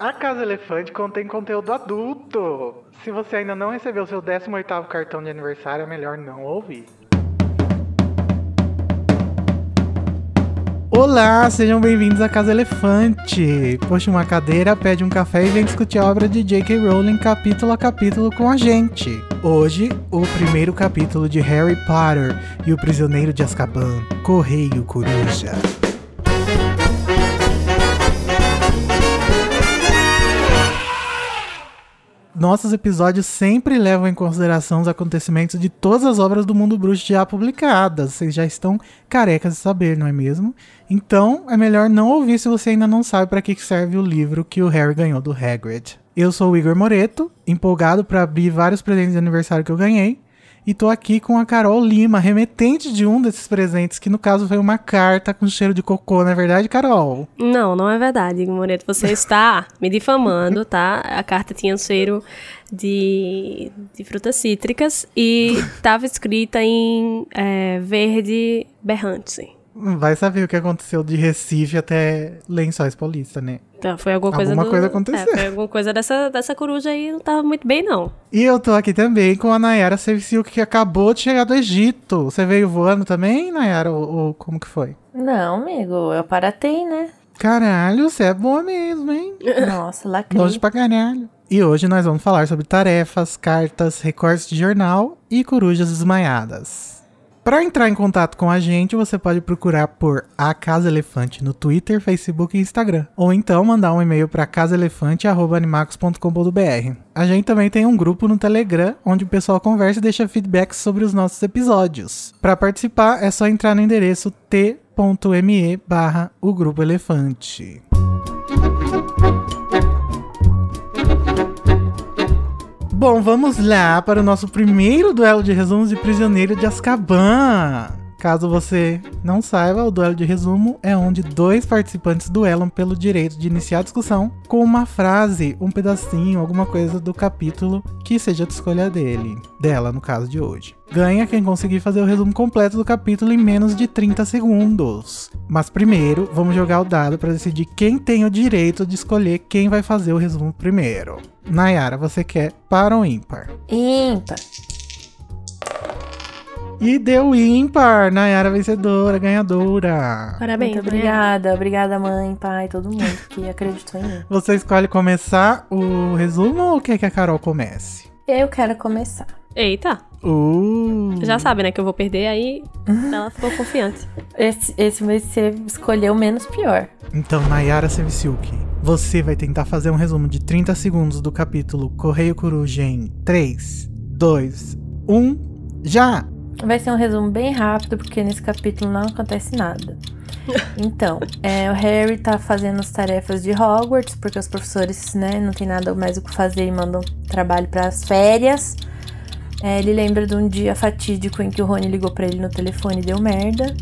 A Casa Elefante contém conteúdo adulto. Se você ainda não recebeu seu 18º cartão de aniversário, é melhor não ouvir. Olá, sejam bem-vindos à Casa Elefante. Puxa uma cadeira, pede um café e vem discutir a obra de J.K. Rowling capítulo a capítulo com a gente. Hoje, o primeiro capítulo de Harry Potter e o Prisioneiro de Azkaban, Correio Coruja. Nossos episódios sempre levam em consideração os acontecimentos de todas as obras do mundo bruxo já publicadas. Vocês já estão carecas de saber, não é mesmo? Então, é melhor não ouvir se você ainda não sabe para que serve o livro que o Harry ganhou do Hagrid. Eu sou o Igor Moreto, empolgado para abrir vários presentes de aniversário que eu ganhei. E tô aqui com a Carol Lima, remetente de um desses presentes, que no caso foi uma carta com cheiro de cocô, não é verdade, Carol? Não, não é verdade, Moreto. Você está me difamando, tá? A carta tinha um cheiro de, de frutas cítricas e estava escrita em é, verde berrante. Vai saber o que aconteceu de Recife até Lençóis Paulista, né? Então, foi alguma coisa Alguma do- coisa aconteceu. É, foi alguma coisa dessa, dessa coruja aí, não tava muito bem, não. E eu tô aqui também com a Nayara Sevciuk, que acabou de chegar do Egito. Você veio voando também, Nayara? Ou, ou como que foi? Não, amigo, eu paratei, né? Caralho, você é boa mesmo, hein? Nossa, lacrei. Longe pra caralho. E hoje nós vamos falar sobre tarefas, cartas, recortes de jornal e corujas desmaiadas. Para entrar em contato com a gente, você pode procurar por A Casa Elefante no Twitter, Facebook e Instagram. Ou então mandar um e-mail para casaelefante.animacos.com.br. A gente também tem um grupo no Telegram, onde o pessoal conversa e deixa feedbacks sobre os nossos episódios. Para participar, é só entrar no endereço t.me barra o Grupo Elefante. Bom, vamos lá para o nosso primeiro duelo de resumos de Prisioneiro de Azkaban. Caso você não saiba, o duelo de resumo é onde dois participantes duelam pelo direito de iniciar a discussão com uma frase, um pedacinho, alguma coisa do capítulo que seja de escolha dele, dela no caso de hoje. Ganha quem conseguir fazer o resumo completo do capítulo em menos de 30 segundos. Mas primeiro, vamos jogar o dado para decidir quem tem o direito de escolher quem vai fazer o resumo primeiro. Nayara, você quer par ou ímpar? Ímpar. E deu ímpar! Nayara vencedora, ganhadora. Parabéns, Muito né? obrigada. Obrigada, mãe, pai, todo mundo que acreditou em mim. Você escolhe começar o resumo ou quer que a Carol comece? Eu quero começar. Eita, Uh! já sabe, né, que eu vou perder, aí ela ficou confiante. Esse, esse vai ser escolher o menos pior. Então, Nayara Sevciuk, você vai tentar fazer um resumo de 30 segundos do capítulo Correio Coruja em 3, 2, 1, já! Vai ser um resumo bem rápido, porque nesse capítulo não acontece nada. Então, é, o Harry tá fazendo as tarefas de Hogwarts, porque os professores, né, não tem nada mais o que fazer e mandam trabalho para as férias. É, ele lembra de um dia fatídico em que o Rony ligou pra ele no telefone e deu merda.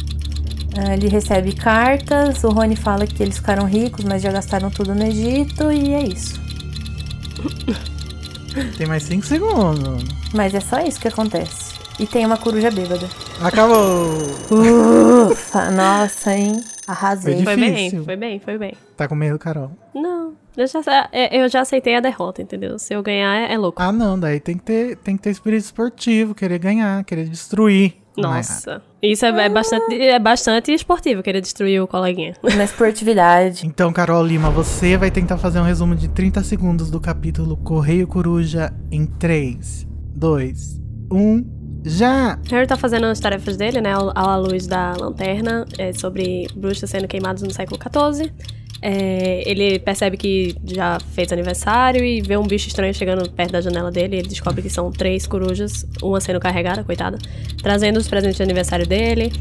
É, ele recebe cartas, o Rony fala que eles ficaram ricos, mas já gastaram tudo no Egito, e é isso. Tem mais 5 segundos. Mas é só isso que acontece. E tem uma coruja bêbada. Acabou! Ufa, nossa, hein? Arrasei. Foi Difícil. bem, foi bem, foi bem. Tá com medo, Carol? Não, eu já, é, eu já aceitei a derrota, entendeu? Se eu ganhar, é, é louco. Ah, não, daí tem que ter, tem que ter espírito esportivo, querer ganhar, querer destruir. Nossa, isso é, é bastante, é bastante esportivo, querer destruir o coleguinha. Na esportividade. Então, Carol Lima, você vai tentar fazer um resumo de 30 segundos do capítulo Correio Coruja em 3, 2, 1, já! Harry tá fazendo as tarefas dele, né, à luz da lanterna, é, sobre bruxas sendo queimadas no século XIV. É, ele percebe que já fez aniversário e vê um bicho estranho chegando perto da janela dele. Ele descobre que são três corujas, uma sendo carregada, coitada, trazendo os presentes de aniversário dele.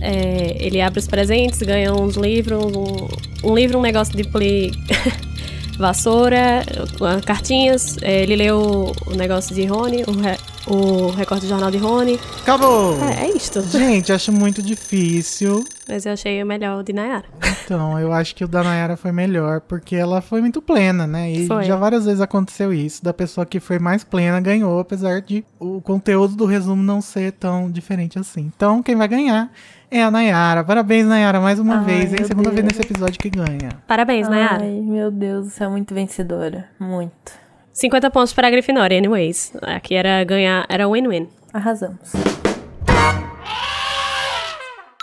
É, ele abre os presentes, ganha uns livros, um, um livro, um negócio de pli... vassoura, cartinhas. É, ele leu o negócio de Rony, o, re- o recorte do jornal de Rony. Acabou! É, é isto. Gente, acho muito difícil. Mas eu achei o melhor o de Nayara. Então, eu acho que o da Nayara foi melhor, porque ela foi muito plena, né? E Foi. já várias vezes aconteceu isso, da pessoa que foi mais plena ganhou, apesar de o conteúdo do resumo não ser tão diferente assim. Então, quem vai ganhar é a Nayara. Parabéns, Nayara, mais uma Ai, vez, hein? meu Segunda vez Deus. nesse episódio que ganha. Parabéns, Nayara. Ai, meu Deus, você é muito vencedora. Muito. 50 pontos para a Grifinória, anyways. Aqui era ganhar, era win-win. Arrasamos.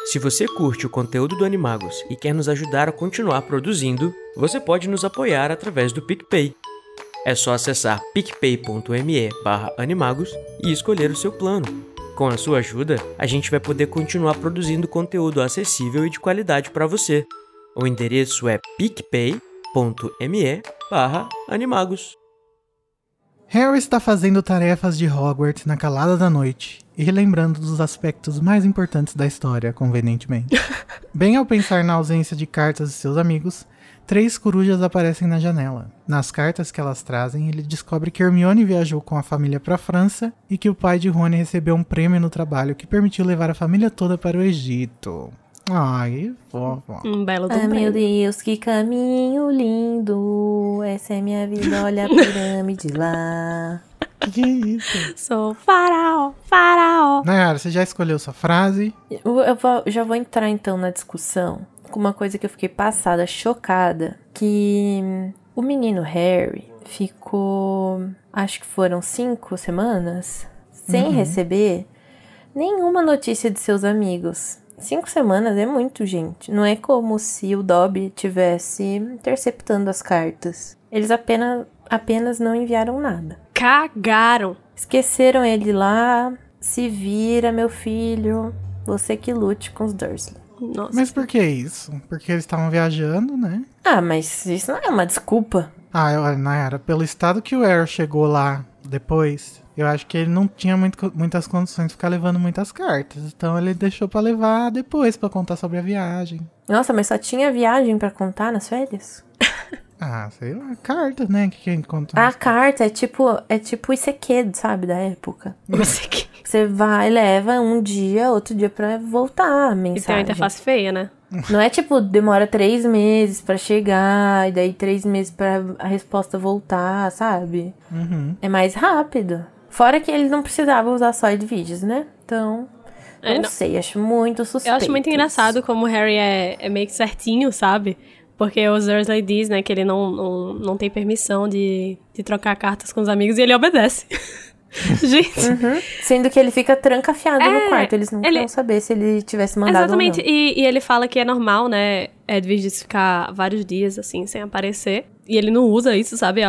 Se você curte o conteúdo do Animagos e quer nos ajudar a continuar produzindo, você pode nos apoiar através do PicPay. É só acessar picpay.me barra animagos e escolher o seu plano. Com a sua ajuda, a gente vai poder continuar produzindo conteúdo acessível e de qualidade para você. O endereço é picpay.me animagos. Harry está fazendo tarefas de Hogwarts na calada da noite e relembrando dos aspectos mais importantes da história, convenientemente. Bem ao pensar na ausência de cartas de seus amigos, três corujas aparecem na janela. Nas cartas que elas trazem, ele descobre que Hermione viajou com a família para a França e que o pai de Rony recebeu um prêmio no trabalho que permitiu levar a família toda para o Egito. Ai, fofo. Um belo do Ai, meu. Deus, que caminho lindo. Essa é minha vida, olha a pirâmide lá. Que que é isso? Sou faraó, faraó. Nayara, você já escolheu sua frase? Eu, eu vou- já vou entrar então na discussão com uma coisa que eu fiquei passada, chocada, que o menino Harry ficou, acho que foram cinco semanas, sem receber nenhuma notícia de seus amigos. Cinco semanas é muito, gente. Não é como se o Dobby tivesse interceptando as cartas. Eles apenas, apenas não enviaram nada. Cagaram. Esqueceram ele lá. Se vira, meu filho. Você que lute com os Dursley. Nossa. Mas por que isso? Porque eles estavam viajando, né? Ah, mas isso não é uma desculpa. Ah, eu, Nayara, pelo estado que o Arrow chegou lá depois, eu acho que ele não tinha muito- muitas condições de ficar levando muitas cartas. Então ele deixou pra levar depois, pra contar sobre a viagem. Nossa, mas só tinha viagem pra contar nas férias? Ah, sei lá, carta, né? Que quem conta. A carta é tipo, é tipo o ICQ, sabe, da época. Você vai, leva um dia, outro dia pra voltar a E tem uma mensagem. interface feia, né? Não é tipo, demora três meses pra chegar, e daí três meses pra a resposta voltar, sabe? Uhum. É mais rápido. Fora que ele não precisava usar só vídeos, né? Então, É, não, não- sei, acho muito suspeito. Eu acho muito engraçado como o Harry é, é meio que certinho, sabe? Porque o Dursley diz, né, que ele não, não, não tem permissão de, de trocar cartas com os amigos e ele obedece. Gente, Uhum. Sendo que ele fica trancafiado É, no quarto. Eles não ele- saber se ele tivesse mandado exatamente. E, e ele fala que é normal, né, Edwige ficar vários dias, assim, sem aparecer. E ele não usa isso, sabe,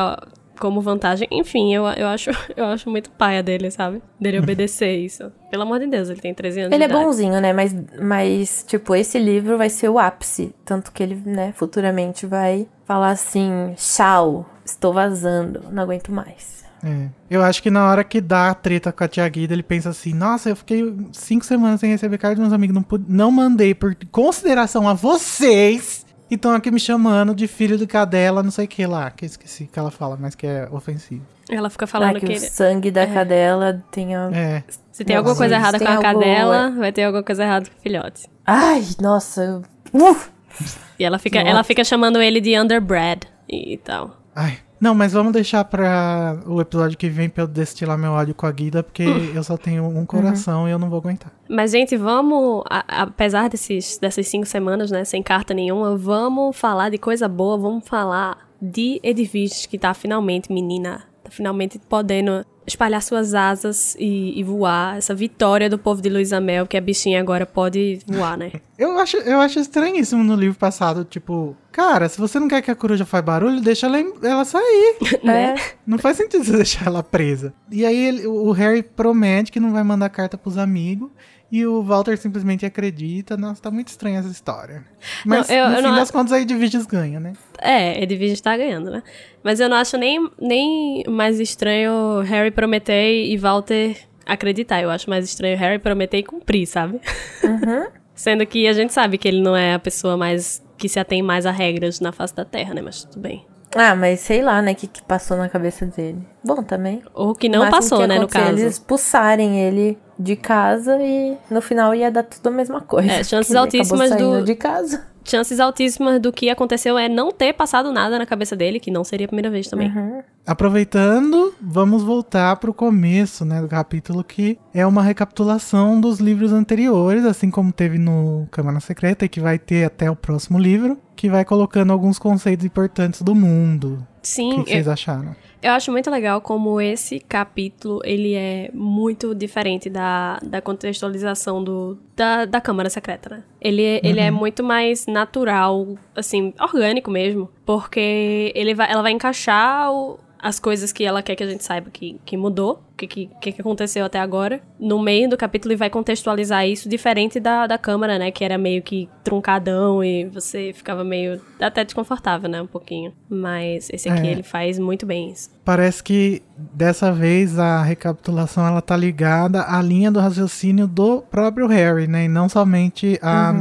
como vantagem. Enfim, eu, eu, acho, eu acho muito paia dele, sabe? Dele obedecer isso. Pelo amor de Deus, ele tem 13 anos Ele é de idade. bonzinho, né? Mas, mas, tipo, esse livro vai ser o ápice. Tanto que ele, né, futuramente vai falar assim: tchau, estou vazando, não aguento mais. É. Eu acho que na hora que dá a treta com a tia Guida, ele pensa assim: nossa, eu fiquei cinco semanas sem receber carta dos meus amigos, não, pude- não mandei por consideração a vocês. E estão aqui me chamando de filho de cadela, não sei o que lá. Que eu esqueci que ela fala, mas que é ofensivo. Ela fica Ah, falando que, que, o ele- sangue da cadela tenha. É. se tem alguma coisa errada tem com a algo- cadela, vai ter alguma coisa errada com o filhote. Ai, nossa. Uh! E ela fica, Nossa. ela fica chamando ele de underbred e tal. Ai. Não, mas vamos deixar pra o episódio que vem pra eu destilar meu ódio com a Guida, porque eu só tenho um coração e eu não vou aguentar. Mas, gente, vamos, a- apesar desses, dessas cinco semanas, né, sem carta nenhuma, vamos falar de coisa boa, vamos falar de Edwige, que tá finalmente, menina, tá finalmente podendo espalhar suas asas e, e voar. Essa vitória do povo de Luísa Mel, que a bichinha agora pode voar, né? Eu acho, eu acho estranhíssimo no livro passado, tipo, cara, se você não quer que a coruja faça barulho, deixa ela, ela sair. né? Não faz sentido você deixar ela presa. E aí ele- o Harry promete que não vai mandar carta pros amigos. E o Walter simplesmente acredita. Nossa, tá muito estranha essa história. Mas Não, eu- no eu fim não- das contas aí Divides ganha, né? É, Edwige está ganhando, né? Mas eu não acho nem, nem mais estranho Harry prometer e Walter acreditar. Eu acho mais estranho Harry prometer e cumprir, sabe? Sendo que a gente sabe que ele não é a pessoa mais que se atém mais a regras na face da Terra, né? Mas tudo bem. Ah, mas sei lá, né, o que, que passou na cabeça dele. Bom, também. Ou que não passou, que né, no é caso. Eles expulsarem ele de casa e no final ia dar tudo a mesma coisa. É, chances altíssimas do- de casa. Chances altíssimas do que aconteceu é não ter passado nada na cabeça dele, que não seria a primeira vez também. Uhum. Aproveitando, vamos voltar pro começo, né, do capítulo, que é uma recapitulação dos livros anteriores, assim como teve no Câmara Secreta e que vai ter até o próximo livro, que vai colocando alguns conceitos importantes do mundo. O Sim, que, que vocês acharam? Eu acho muito legal como esse capítulo, ele é muito diferente da, da contextualização do, da, da Câmara Secreta, né? Ele, é- ele é muito mais natural, assim, orgânico mesmo, porque ele vai, ela vai encaixar o- as coisas que ela quer que a gente saiba que, que mudou, o que, que, que aconteceu até agora, no meio do capítulo e vai contextualizar isso diferente da, da Câmara, né? Que era meio que truncadão e você ficava meio até desconfortável, né? Um pouquinho. Mas esse aqui, É. ele faz muito bem isso. Parece que dessa vez a recapitulação ela tá ligada à linha do raciocínio do próprio Harry, né? E não somente a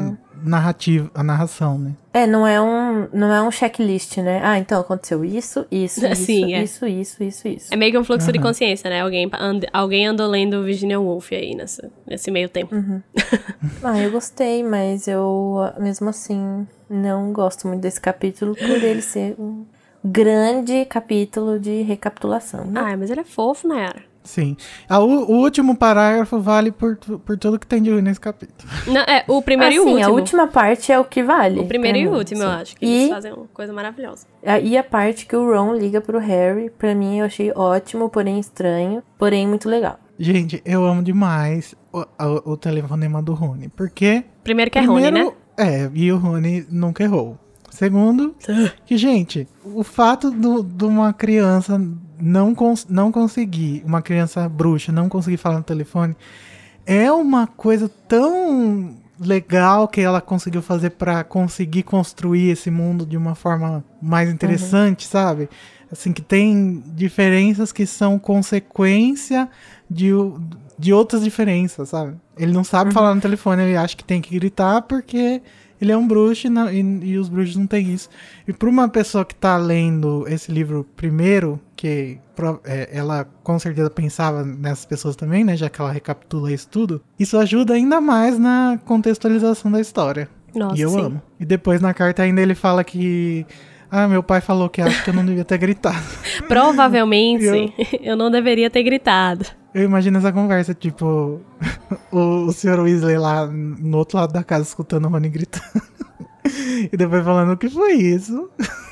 narrativa, a narração, né? É, não é um, não é um checklist, né? Ah, então aconteceu isso, isso, isso, Sim, é. isso, isso, isso, isso. É meio que um fluxo de Aham. consciência, né? Alguém, and, alguém andou lendo Virginia Woolf aí nessa, nesse meio tempo. Ah, eu gostei, mas eu, mesmo assim, não gosto muito desse capítulo por ele ser um grande capítulo de recapitulação. né? Ah, mas ele é fofo, né? Sim. Ah, o, o último parágrafo vale por, por tudo que tem de ruim nesse capítulo. Não, é, o primeiro e o Assim, último. a última parte é o que vale. O primeiro e o mim, último, eu sim. acho. Que e, eles fazem uma coisa maravilhosa. a- e a parte que o Ron liga pro Harry, pra mim eu achei ótimo, porém estranho, porém muito legal. Gente, eu amo demais o, o, o telefonema do Rony. Porque. Primeiro que é Rony, né? É, e o Rony nunca errou. Segundo, que, gente, o fato do- de uma criança não, cons não conseguir, uma criança bruxa não conseguir falar no telefone, é uma coisa tão legal que ela conseguiu fazer pra conseguir construir esse mundo de uma forma mais interessante, sabe? Assim, que tem diferenças que são consequência de, de outras diferenças, sabe? Ele não sabe falar no telefone, ele acha que tem que gritar porque ele é um bruxo e, não- e- e os bruxos não têm isso. E para uma pessoa que tá lendo esse livro primeiro, que é, ela com certeza pensava nessas pessoas também, né? Já que ela recapitula isso tudo, isso ajuda ainda mais na contextualização da história. Nossa, e eu sim. amo. E depois na carta ainda ele fala que. Ah, meu pai falou que acha que eu não devia ter gritado. Provavelmente, Eu- eu não deveria ter gritado. Eu imagino essa conversa, tipo, o, o Sr. Weasley lá no outro lado da casa escutando o Rony gritando. e depois falando o que foi isso.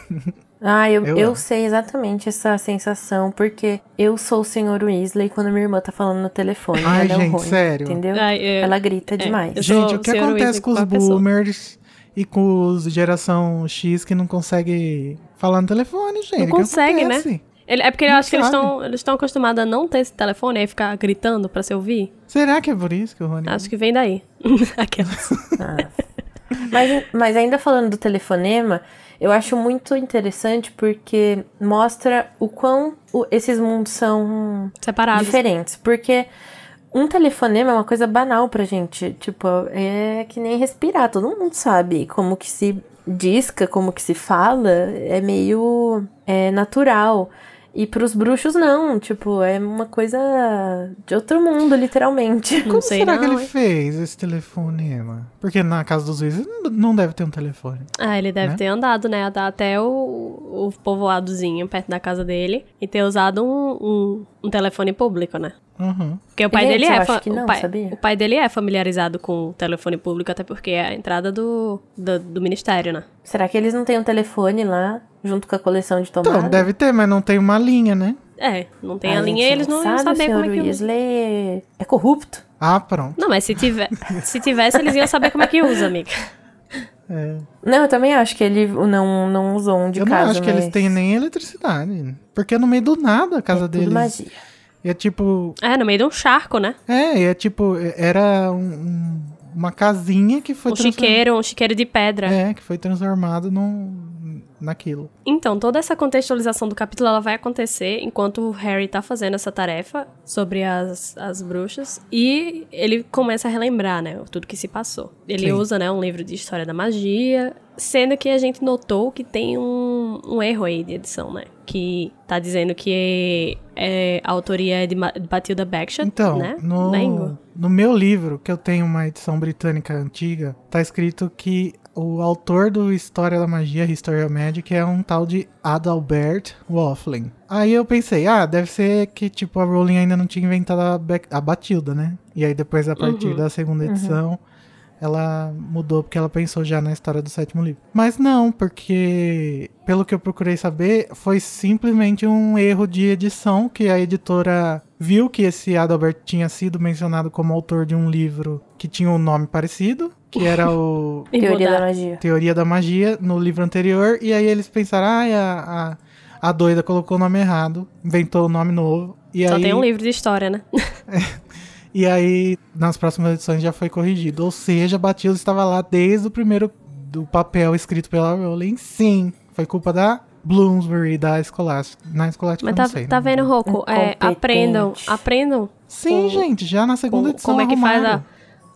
Ah, eu, Eu eu, sei exatamente essa sensação, porque eu sou o Sr. Weasley quando minha irmã tá falando no telefone. Ai, ela é gente, Rony, sério. Entendeu? Ai, eu- Ela grita demais. eu sou Gente, o que acontece Weasley com os a pessoa. boomers e com os geração X que não consegue falar no telefone, gente? Não consegue, né? Ele, é porque eu Não acho que eles estão eles estão acostumados a não ter esse telefone e aí ficar gritando pra se ouvir. Será que é por isso que o Rony... Acho que vem daí. Aquelas. Ah. Mas, mas ainda falando do telefonema, eu acho muito interessante porque mostra o quão o- esses mundos são Separados. diferentes. Porque um telefonema é uma coisa banal pra gente. Tipo, é que nem respirar. Todo mundo sabe como que se disca, como que se fala. É meio é, natural. E pros bruxos, não. Tipo, é uma coisa de outro mundo, literalmente. Não Como sei será não, que ele hein? fez esse telefonema? Porque na casa dos Weasley não- não deve ter um telefone. Ah, ele deve né? ter andado, né? Até- o, o povoadozinho perto da casa dele e ter usado um, um, um telefone público, né? Uhum. Porque o pai Gente, dele é. que o não, pai, o pai dele é familiarizado com o telefone público, até porque é a entrada do, do, do ministério, né? Será que eles não têm um telefone lá, junto com a coleção de tomadas? Então, deve ter, mas não tem uma linha, né? É, não tem Ah, a linha e eles não iam sabe, saber como é que usa. Weasley é corrupto. Ah, pronto. Não, mas se, tiver, se tivesse, eles iam saber como é que usa, amiga. É. Não, eu também acho que ele não, não usou um de Eu casa, não acho que eles mas têm nem eletricidade. Porque é no meio do nada a casa é tudo deles. magia. E é tipo. É, no meio de um charco, né? É, e é tipo. Era um- um- uma casinha que foi Um transform- chiqueiro, um chiqueiro de pedra. É, que foi transformado num, naquilo. Então, toda essa contextualização do capítulo ela vai acontecer enquanto o Harry tá fazendo essa tarefa sobre as, as bruxas e ele começa a relembrar, né, tudo que se passou. Ele Sim. usa, né, um livro de história da magia, sendo que a gente notou que tem um, um erro aí de edição, né, que tá dizendo que é, a autoria é de, de Batilda Bagshot, Então, né, no, no meu livro, que eu tenho uma edição britânica antiga, tá escrito que o autor do História da Magia, History of Magic, é um tal de Adalbert Waffling. Aí eu pensei, ah, deve ser que, tipo, a Rowling ainda não tinha inventado a, a Batilda, né? E aí depois, a partir Uhum. da segunda edição, ela mudou porque ela pensou já na história do sétimo livro. Mas não, porque, pelo que eu procurei saber, foi simplesmente um erro de edição que a editora viu que esse Adalbert tinha sido mencionado como autor de um livro que tinha um nome parecido, que era o Teoria da magia. Teoria da Magia no livro anterior, e aí eles pensaram, ah, a, a, a doida colocou o nome errado, inventou o nome novo. E Só aí, tem um livro de história, né? E aí, nas próximas edições já foi corrigido. Ou seja, Batilda estava lá desde o primeiro do papel escrito pela Rowling. Sim, foi culpa da Bloomsbury, da Scholastic. Na Scholastic Mas eu tá, não sei. tá vendo, Rocco? É, aprendam, aprendam Sim, com- gente, já na segunda com- edição como é que faz a, arrumaram.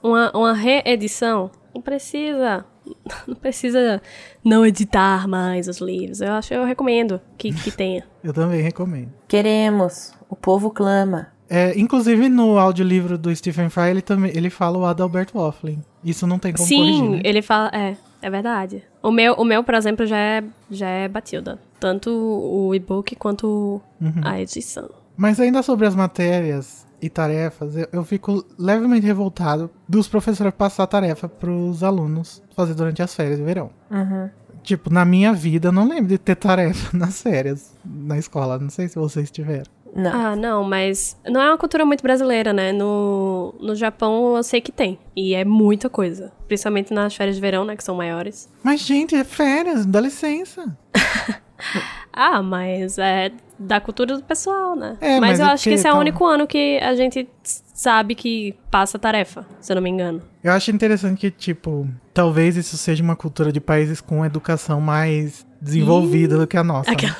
Uma, uma reedição. Não precisa. Não precisa não editar mais os livros. Eu acho, eu recomendo que, que tenha. Eu também recomendo. Queremos. O povo clama. É, inclusive no audiolivro do Stephen Fry, ele também ele fala o Adalbert Waffling. Isso não tem como corrigir, Sim, né? ele fala. É, é verdade. O meu, o meu, por exemplo, já é, já é Batilda. Tanto o e-book quanto Uhum. a edição. Mas ainda sobre as matérias e tarefas, eu, eu fico levemente revoltado dos professores passar tarefa pros alunos fazer durante as férias de verão. Uhum. Tipo, na minha vida, eu não lembro de ter tarefa nas férias na escola. Não sei se vocês tiveram. Não. Ah, não, mas não é uma cultura muito brasileira, né? No, no Japão eu sei que tem. E é muita coisa. Principalmente nas férias de verão, né? Que são maiores. Mas, gente, é férias, dá licença. Ah, mas é da cultura do pessoal, né? É, mas, mas eu é acho que esse é o único ano que a gente sabe que passa tarefa, se eu não me engano. Eu acho interessante que, tipo, talvez isso seja uma cultura de países com educação mais desenvolvida do que a nossa. né? Aquela-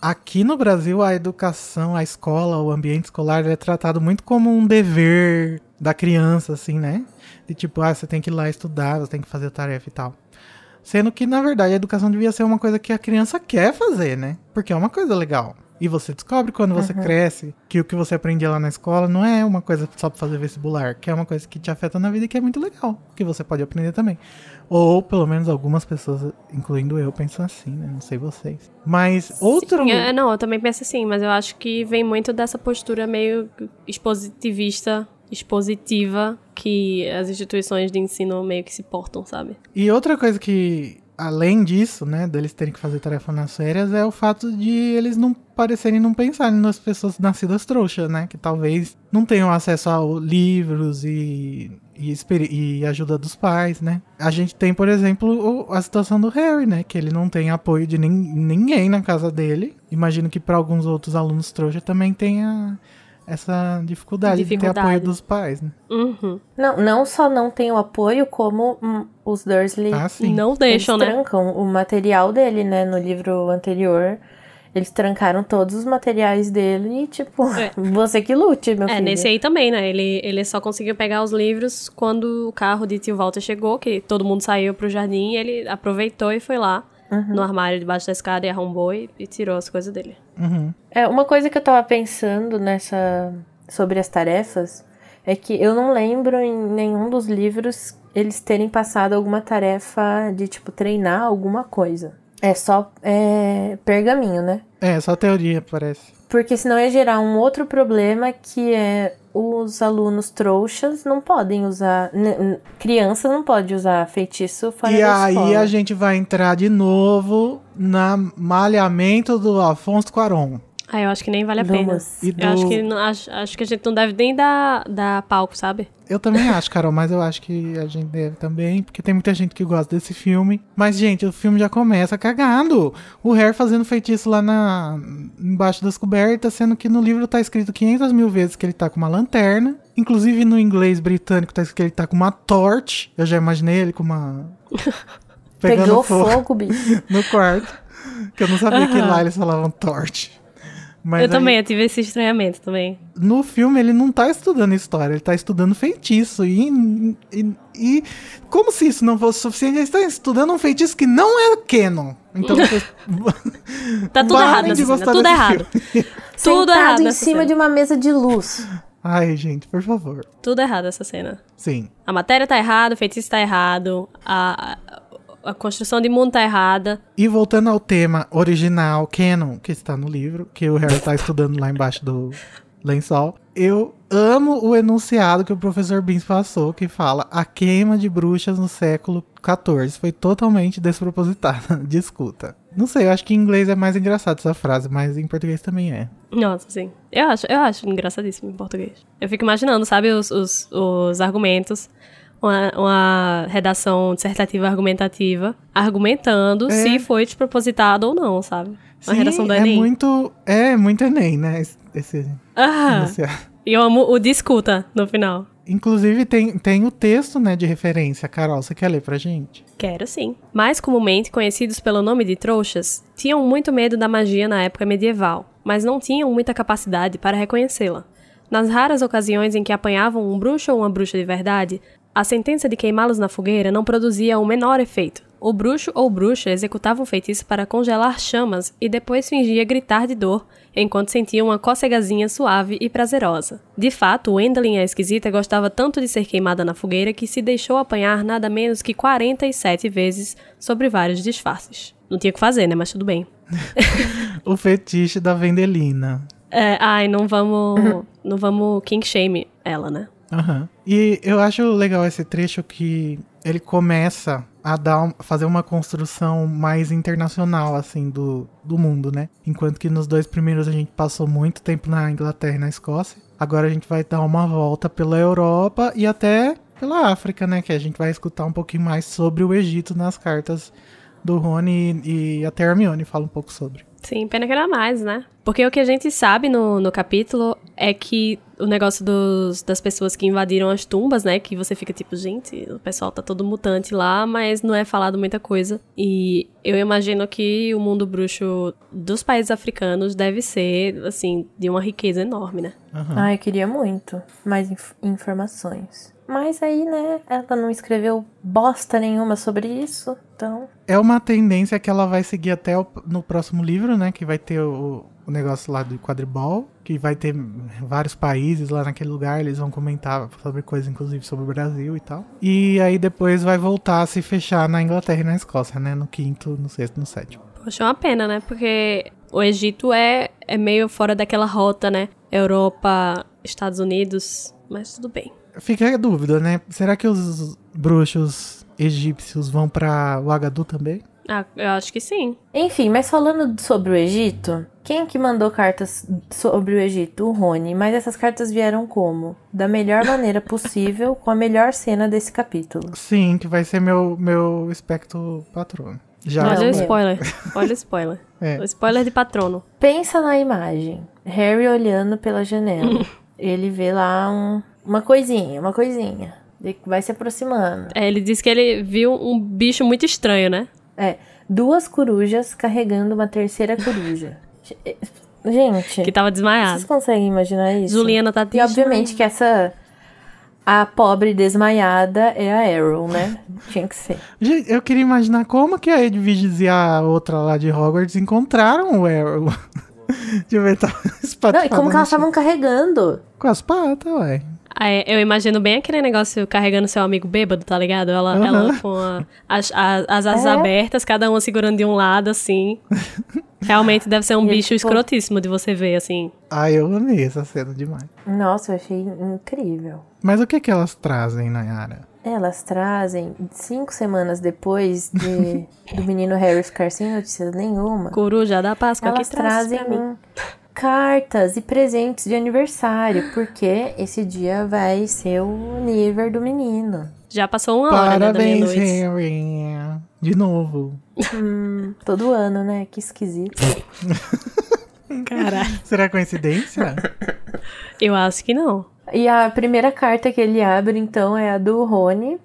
Aqui no Brasil, a educação, a escola, o ambiente escolar é tratado muito como um dever da criança, assim, né? De tipo, ah, você tem que ir lá estudar, você tem que fazer tarefa e tal. Sendo que, na verdade, a educação devia ser uma coisa que a criança quer fazer, né? Porque é uma coisa legal. E você descobre quando você cresce que o que você aprendia lá na escola não é uma coisa só pra fazer vestibular, que é uma coisa que te afeta na vida e que é muito legal, que você pode aprender também. Ou pelo menos algumas pessoas, incluindo eu, pensam assim, né? Não sei vocês. Mas outro. Sim, é, não, eu também penso assim, mas eu acho que vem muito dessa postura meio expositivista, expositiva, que as instituições de ensino meio que se portam, sabe? E outra coisa que, além disso, né, deles terem que fazer tarefa nas férias, é o fato de eles não parecerem não pensarem nas pessoas nascidas trouxas, né? Que talvez não tenham acesso a livros e, e, ajuda dos pais, né? A gente tem, por exemplo, a situação do Harry, né? Que ele não tem apoio de nin- ninguém na casa dele. Imagino que para alguns outros alunos trouxas também tenha essa dificuldade, de ter Dificuldade. apoio dos pais, né? Uhum. Não, não só não tem o apoio, como hum, os Dursley Ah. Não eles deixam, né? trancam o material dele, né? No livro anterior, eles trancaram todos os materiais dele e, tipo, É. você que lute, meu É, filho. nesse aí também, né? Ele, ele só conseguiu pegar os livros quando o carro de tio Walter chegou, que todo mundo saiu pro jardim, e ele aproveitou e foi lá Uhum. no armário debaixo da escada e arrombou e, e tirou as coisas dele. Uhum. É, uma coisa que eu tava pensando nessa sobre as tarefas é que eu não lembro em nenhum dos livros eles terem passado alguma tarefa de tipo treinar alguma coisa. É só é, pergaminho, né? É, só teoria, parece. Porque senão ia gerar um outro problema que é os alunos trouxas não podem usar. criança não pode usar feitiço fora E da aí escola. a gente vai entrar de novo na malhamento do Afonso Cuarón. Ah, eu acho que nem vale a pena. Do... Eu acho que, não- acho, acho que a gente não deve nem dar, dar palco, sabe? Eu também acho, Carol, mas eu acho que a gente deve também, porque tem muita gente que gosta desse filme. Mas, gente, o filme já começa cagando. O Harry fazendo feitiço lá na embaixo das cobertas, sendo que no livro tá escrito 500 mil vezes que ele tá com uma lanterna. Inclusive no inglês britânico tá escrito que ele tá com uma torch. Eu já imaginei ele com uma... Pegando Pegou fogo. fogo, bicho. no quarto. Que eu não sabia que Aham. lá eles falavam torch. Mas eu aí, também, eu tive esse estranhamento também. No filme ele não tá estudando história, ele tá estudando feitiço. E, e, e como se isso não fosse suficiente, ele está estudando um feitiço que não é canon. Então Tá tudo errado de gostar tudo errado. filme. Tudo Sentado errado em nessa cima cena. de uma mesa de luz. Ai, gente, por favor. Tudo errado essa cena. Sim. A matéria tá errada, o feitiço tá errado, a, a- a construção de mundo tá errada. E voltando ao tema original, canon, que está no livro, que o Harry tá estudando lá embaixo do lençol, eu amo o enunciado que o professor Beans passou, que fala a queima de bruxas no século XIV foi totalmente despropositada. Discuta. Não sei, eu acho que em inglês é mais engraçado essa frase, mas em português também é. Nossa, sim. Eu acho, eu acho engraçadíssimo em português. Eu fico imaginando, sabe, os, os, os argumentos. Uma, uma redação dissertativa argumentativa, argumentando É. se foi despropositado ou não, sabe? Uma Sim, redação do é Enem. muito, é muito Enem, né? esse- Esse Ah, enunciado. e eu amo o discuta no final. Inclusive tem, tem o texto, né, de referência. Carol, você quer ler pra gente? Quero sim. Mais comumente conhecidos pelo nome de trouxas, tinham muito medo da magia na época medieval, mas não tinham muita capacidade para reconhecê-la. Nas raras ocasiões em que apanhavam um bruxo ou uma bruxa de verdade, a sentença de queimá-los na fogueira não produzia o menor efeito. O bruxo ou bruxa executava um feitiço para congelar chamas e depois fingia gritar de dor enquanto sentia uma cocegazinha suave e prazerosa. De fato, Wendlin a esquisita gostava tanto de ser queimada na fogueira que se deixou apanhar nada menos que 47 vezes sobre vários disfarces. Não tinha o que fazer, né? Mas tudo bem. O fetiche da Vendelina. É, ai, não vamos. não vamos king shame ela, né? Aham. E eu acho legal esse trecho que ele começa a dar fazer uma construção mais internacional, assim, do, do mundo, né? Enquanto que nos dois primeiros a gente passou muito tempo na Inglaterra e na Escócia. Agora a gente vai dar uma volta pela Europa e até pela África, né? Que a gente vai escutar um pouquinho mais sobre o Egito nas cartas do Rony e, e até a Hermione fala um pouco sobre. Sim, pena que era mais, né? Porque o que a gente sabe no, no capítulo é que o negócio dos, das pessoas que invadiram as tumbas, né? Que você fica tipo, gente, o pessoal tá todo mutante lá, mas não é falado muita coisa. E eu imagino que o mundo bruxo dos países africanos deve ser, assim, de uma riqueza enorme, né? Aham. Ai, eu queria muito mais inf- informações. Mas aí, né, ela não escreveu bosta nenhuma sobre isso, então. É uma tendência que ela vai seguir até o- no próximo livro, né? Que vai ter o, o negócio lá do quadribol, que vai ter vários países lá naquele lugar, eles vão comentar sobre coisas, inclusive sobre o Brasil e tal. E aí depois vai voltar a se fechar na Inglaterra e na Escócia, né? No quinto, no sexto, no sétimo. Poxa, é uma pena, né? Porque o Egito é, é meio fora daquela rota, né? Europa, Estados Unidos, mas tudo bem. Fica a dúvida, né? Será que os bruxos egípcios vão pra Ouagadougou também? Ah, eu acho que sim. Enfim, mas falando sobre o Egito, quem é que mandou cartas sobre o Egito? O Rony. Mas essas cartas vieram como? Da melhor maneira possível, com a melhor cena desse capítulo. Sim, que vai ser meu, meu espectro patrono. Já Olha o meu. spoiler. Olha o spoiler. É. O spoiler de patrono. Pensa na imagem. Harry olhando pela janela. Ele vê lá um- uma coisinha, uma coisinha. Ele Vai se aproximando. É, ele disse que ele viu um bicho muito estranho, né? É, duas corujas carregando uma terceira coruja. Gente, Que tava vocês desmaiado. conseguem imaginar isso? Juliana tá E obviamente que essa. A pobre desmaiada é a Arrow, né? Tinha que ser. Gente, eu queria imaginar como que a Edwiges e a outra lá de Hogwarts encontraram o Arrow. De ver, tá Não, e como que elas estavam carregando? Com as patas, ué. Ah, é, eu imagino bem aquele negócio carregando seu amigo bêbado, tá ligado? Ela, Aham. ela com a- as, as asas É. abertas, cada uma segurando de um lado, assim. Realmente deve ser um E bicho tipo- escrotíssimo de você ver, assim. Ai, eu amei essa cena demais. Nossa, eu achei incrível. Mas o que que elas trazem, Nayara? Elas trazem, cinco semanas depois de, do menino Harry ficar sem notícias nenhuma, Coruja da Páscoa elas que traz trazem pra mim. Cartas e presentes de aniversário, porque esse dia vai ser o nível do menino. Já passou uma hora, né, da Parabéns. Harry. De novo. Hum, todo ano, né? Que esquisito. Caralho. Será coincidência? Eu acho que não. E a primeira carta que ele abre, então, é a do Rony,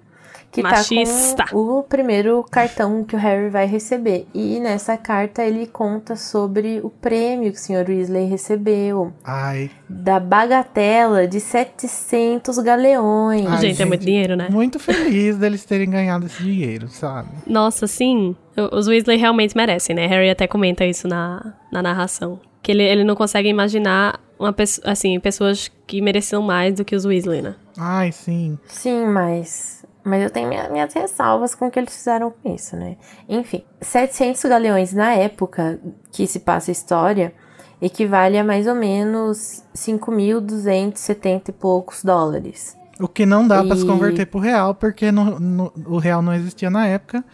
que Machista. tá com o primeiro cartão que o Harry vai receber. E nessa carta ele conta sobre o prêmio que o Sr. Weasley recebeu, Ai, da bagatela de 700 galeões. Ai, gente, é muito dinheiro, né? muito feliz deles terem ganhado esse dinheiro, sabe? Nossa, sim. O- Os Weasley realmente merecem, né? Harry até comenta isso na, na narração. Que ele, ele não consegue imaginar uma pessoa, assim, pessoas que mereciam mais do que os Weasley, né? Ai, sim. Sim, mas Mas eu tenho minha, minhas ressalvas com o que eles fizeram com isso, né? Enfim, 700 galeões na época que se passa a história equivale a mais ou menos 5.270 e poucos dólares. O que não dá pra se E- converter pro real, porque no- no- o real não existia na época,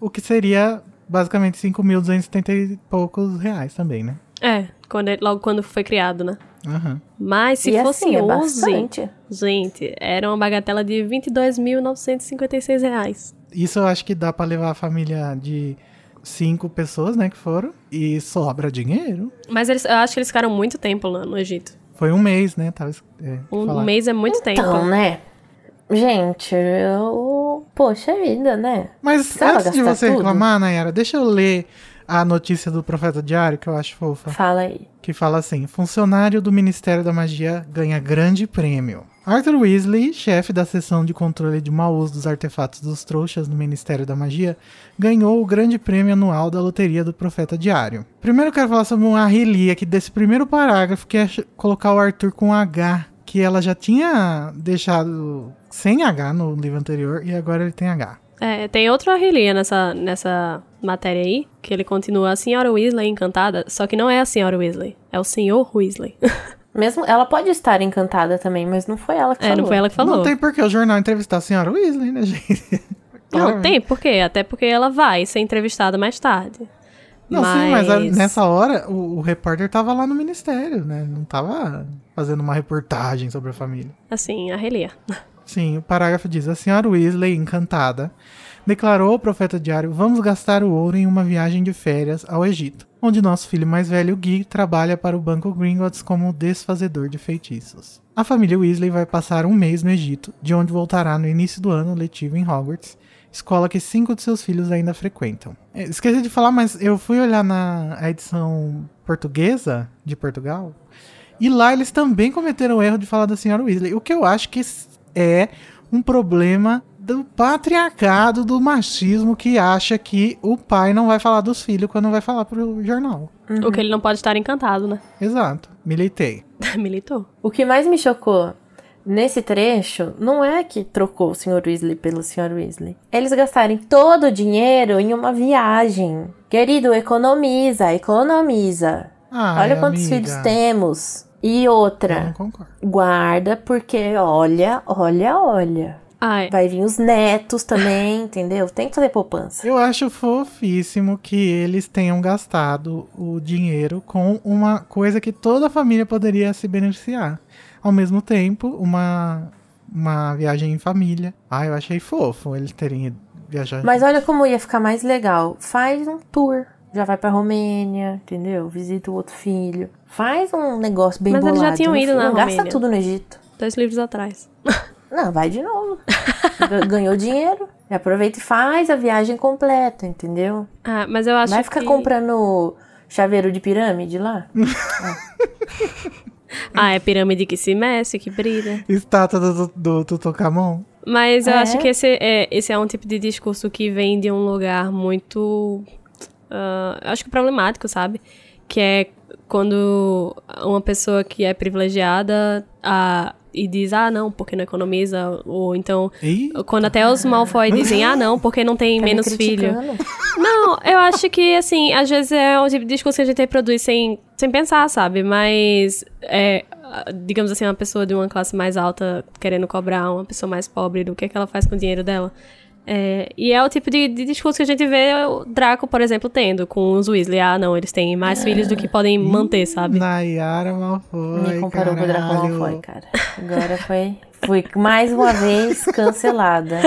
o que seria basicamente 5.270 e poucos reais também, né? É, quando ele- logo quando foi criado, né? Aham. Mas se e fosse assim, é hoje, bastante. gente, era uma bagatela de 22.956 reais. Isso eu acho que dá pra levar a família de cinco pessoas, né, que foram, e sobra dinheiro. Mas eles, eu acho que eles ficaram muito tempo lá no Egito. Foi um mês, né? Tava, é, Um falar. mês é muito tempo. Então, né? Gente, eu... Poxa vida, né? Mas Precisava antes de você tudo? reclamar, Nayara, deixa eu ler a notícia do Profeta Diário, que eu acho fofa. Fala aí. que fala assim: funcionário do Ministério da Magia ganha grande prêmio. Arthur Weasley, chefe da seção de controle de mau uso dos artefatos dos trouxas no Ministério da Magia, ganhou o grande prêmio anual da loteria do Profeta Diário. Primeiro eu quero falar sobre uma relia aqui desse primeiro parágrafo, que é colocar o Arthur com H, que ela já tinha deixado sem H no livro anterior e agora ele tem H. É, tem outra relia nessa, nessa matéria aí, que ele continua a senhora Weasley encantada, só que não é a senhora Weasley, é o senhor Weasley. Mesmo, ela pode estar encantada também, mas não foi ela que é, falou. não foi ela que falou. Não tem por que o jornal entrevistar a senhora Weasley, né, gente? Não tem, por quê? Até porque ela vai ser entrevistada mais tarde. Não, sim, mas a- nessa hora o, o repórter tava lá no ministério, né? Não tava fazendo uma reportagem sobre a família. Assim, a relia. Sim, o parágrafo diz: A senhora Weasley, encantada, declarou ao profeta diário: Vamos gastar o ouro em uma viagem de férias ao Egito, onde nosso filho mais velho, Guy, trabalha para o Banco Gringotts como desfazedor de feitiços. A família Weasley vai passar um mês no Egito, de onde voltará no início do ano letivo em Hogwarts, escola que cinco de seus filhos ainda frequentam. É, Esqueci de falar, mas eu fui olhar na edição portuguesa de Portugal, e lá eles também cometeram o erro de falar da senhora Weasley, o que eu acho que é um problema do patriarcado, do machismo que acha que o pai não vai falar dos filhos quando vai falar pro jornal. O que ele não pode estar encantado, né? Exato, militei. Militou. O que mais me chocou nesse trecho não é que trocou o Sr. Weasley pelo Sr. Weasley. Eles gastarem todo o dinheiro em uma viagem. Querido, economiza, economiza. Ai, Olha quantos amiga, filhos temos. E outra, não concordo. guarda, porque olha, olha, olha. Ai, Vai vir os netos também, entendeu? Tem que fazer poupança. Eu acho fofíssimo que eles tenham gastado o dinheiro com uma coisa que toda a família poderia se beneficiar. Ao mesmo tempo, uma, uma viagem em família. Ah, eu achei fofo eles terem ido viajar. Mas olha como ia ficar mais legal. Faz um tour. Já vai pra Romênia, entendeu? Visita o outro filho. Faz um negócio bem Mas eles bolado. já tinham ido na não Gasta Romênia. tudo no Egito. dois livros atrás. Não, vai de novo. Ga- Ganhou dinheiro. Aproveita e faz a viagem completa, entendeu? Ah, mas eu acho vai ficar que... comprando chaveiro de pirâmide lá? Ah, é pirâmide que se mexe, que brilha. Estátua do, do, do Tutankhamon. Mas eu É? acho que esse é, esse é um tipo de discurso que vem de um lugar muito. eu acho que problemático, sabe? Que é quando uma pessoa que é privilegiada ah, e diz, ah, não, porque não economiza, ou então. Ih, Quando até os Malfoy dizem, ah, não, porque não tem Tá me menos filho. criticando? Não, eu acho que, assim, às vezes é um tipo de discurso que a gente reproduz sem, sem pensar, sabe? Mas, é, digamos assim, uma pessoa de uma classe mais alta querendo cobrar uma pessoa mais pobre do que, é que ela faz com o dinheiro dela. É, e é o tipo de, de discurso que a gente vê o Draco, por exemplo, tendo com os Weasley. Ah, não, eles têm mais filhos do que podem manter, sabe? Nayara Malfoy. Me comparou com o Draco. Malfoy, cara. Agora foi... Fui mais uma vez cancelada.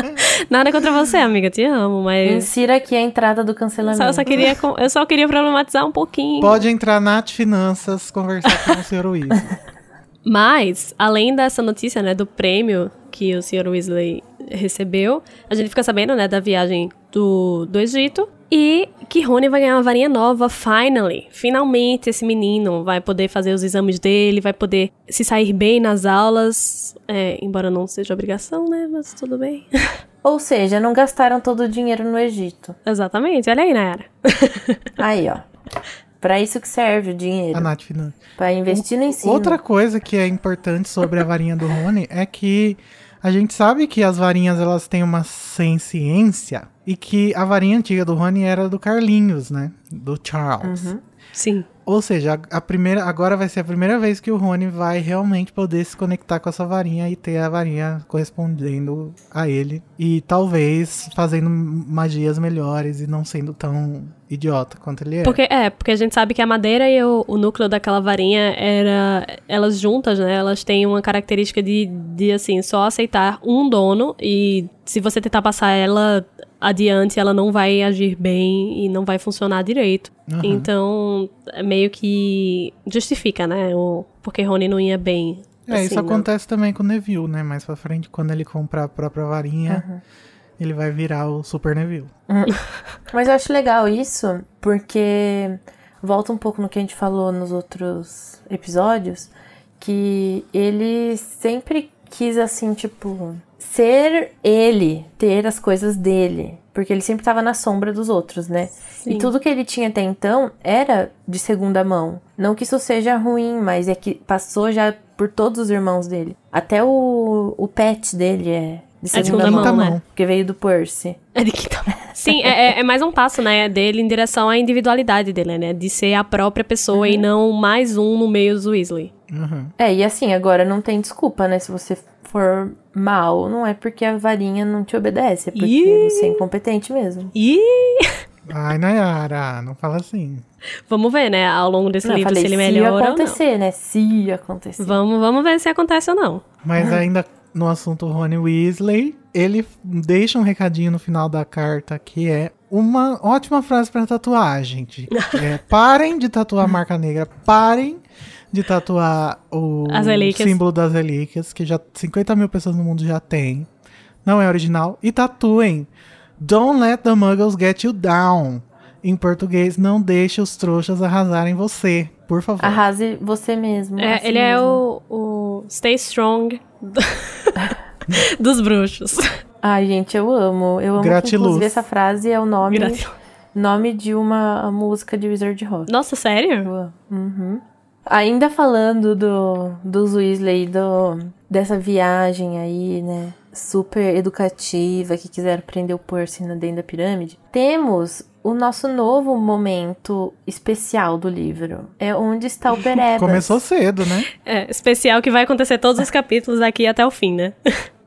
Nada contra você, amiga, te amo, mas... Insira aqui a entrada do cancelamento. Só, eu, só queria, eu só queria problematizar um pouquinho. Pode entrar Nath Finanças conversar com o Sr. Weasley. Mas, além dessa notícia, né, do prêmio que o Sr. Weasley recebeu, a gente fica sabendo, né, da viagem do, do Egito e que Rony vai ganhar uma varinha nova, finally. Finalmente esse menino vai poder fazer os exames dele, vai poder se sair bem nas aulas, é, embora não seja obrigação, né, mas tudo bem. Ou seja, não gastaram todo o dinheiro no Egito. Exatamente, olha aí, Nayara. Aí, ó. Pra isso que serve o dinheiro. A Nath Finanças. Pra investir no ensino. Outra coisa que é importante sobre a varinha do Rony é que A gente sabe que as varinhas elas têm uma ciência e que a varinha antiga do Rony era do Carlinhos, né? Do Charles. Uhum. Sim. Ou seja, a, primeira, agora vai ser a primeira vez que o Rony vai realmente poder se conectar com essa varinha e ter a varinha correspondendo a ele. E talvez fazendo magias melhores e não sendo tão idiota quanto ele é. Porque, é, porque a gente sabe que a madeira e o, o núcleo daquela varinha era. Elas juntas, né? Elas têm uma característica de, de, assim, só aceitar um dono e se você tentar passar ela adiante, ela não vai agir bem e não vai funcionar direito. Aham. Então, é meio que justifica, né? O, porque Rony não ia bem. É, assim, isso não. acontece também com o Neville, né? Mais pra frente, quando ele comprar a própria varinha, ele vai virar o Super Neville. Mas eu acho legal isso, porque volta um pouco no que a gente falou nos outros episódios, que ele sempre quis, assim, tipo, ser ele, ter as coisas dele. Porque ele sempre tava na sombra dos outros, né? Sim. E tudo que ele tinha até então era de segunda mão. Não que isso seja ruim, mas é que passou já por todos os irmãos dele. Até o, o pet dele é de É de segunda, segunda mão, mão, né? né? Porque veio do Percy. É de quinta. Sim, é, é- é mais um passo, né, dele em direção à individualidade dele, né? De ser a própria pessoa e não mais um no meio dos Weasley. Uhum. É, e assim, agora não tem desculpa, né? Se você for mal, não é porque a varinha não te obedece, é porque Ih! você é incompetente mesmo. E Ai, Nayara, não fala assim. vamos ver, né, ao longo desse Não, livro falei, se ele se melhora ou não. acontecer, né? Se acontecer. Vamos, vamos ver se acontece ou não. Mas ainda no assunto Rony Weasley, ele deixa um recadinho no final da carta que é uma ótima frase pra tatuar, gente. É, parem de tatuar a marca negra, parem de tatuar o símbolo das relíquias, que já 50 mil pessoas no mundo já tem. Não é original. E tatuem. Don't let the muggles get you down. Em português, não deixe os trouxas arrasarem você. Por favor. Arrase você mesmo. É, assim ele é mesmo. o, o Stay Strong do- dos bruxos. Ai, gente, eu amo. Eu amo que, Gratiluz. inclusive, essa frase é o nome, Gratiluz. nome de uma música de Wizard Rock. Nossa, sério? Uhum. Ainda falando do, dos Weasley, do, dessa viagem aí, né? Super educativa, que quiseram prender o Percy na dentro da pirâmide. Temos o nosso novo momento especial do livro. É onde está o Perebas. Começou cedo, né? É, especial que vai acontecer todos os capítulos daqui até o fim, né?